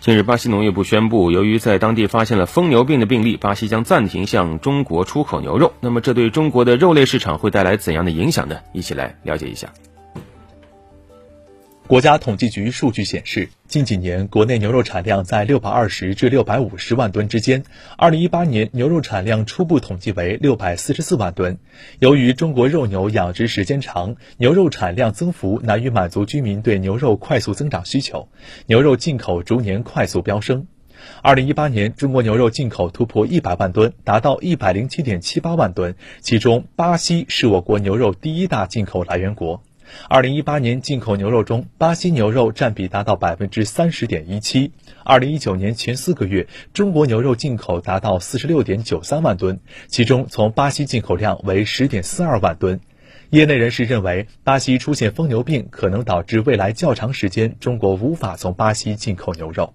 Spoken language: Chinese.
近日，巴西农业部宣布，由于在当地发现了疯牛病的病例，巴西将暂停向中国出口牛肉。那么，这对中国的肉类市场会带来怎样的影响呢？一起来了解一下。国家统计局数据显示，近几年国内牛肉产量在六百二十至六百五十万吨之间。二零一八年牛肉产量初步统计为六百四十四万吨。由于中国肉牛养殖时间长，牛肉产量增幅难以满足居民对牛肉快速增长需求，牛肉进口逐年快速飙升。二零一八年，中国牛肉进口突破一百万吨，达到一百零七点七八万吨，其中巴西是我国牛肉第一大进口来源国。二零一八年进口牛肉中，巴西牛肉占比达到百分之三十点一七。二零一九年前四个月，中国牛肉进口达到四十六点九三万吨，其中从巴西进口量为十点四二万吨。业内人士认为，巴西出现疯牛病可能导致未来较长时间中国无法从巴西进口牛肉。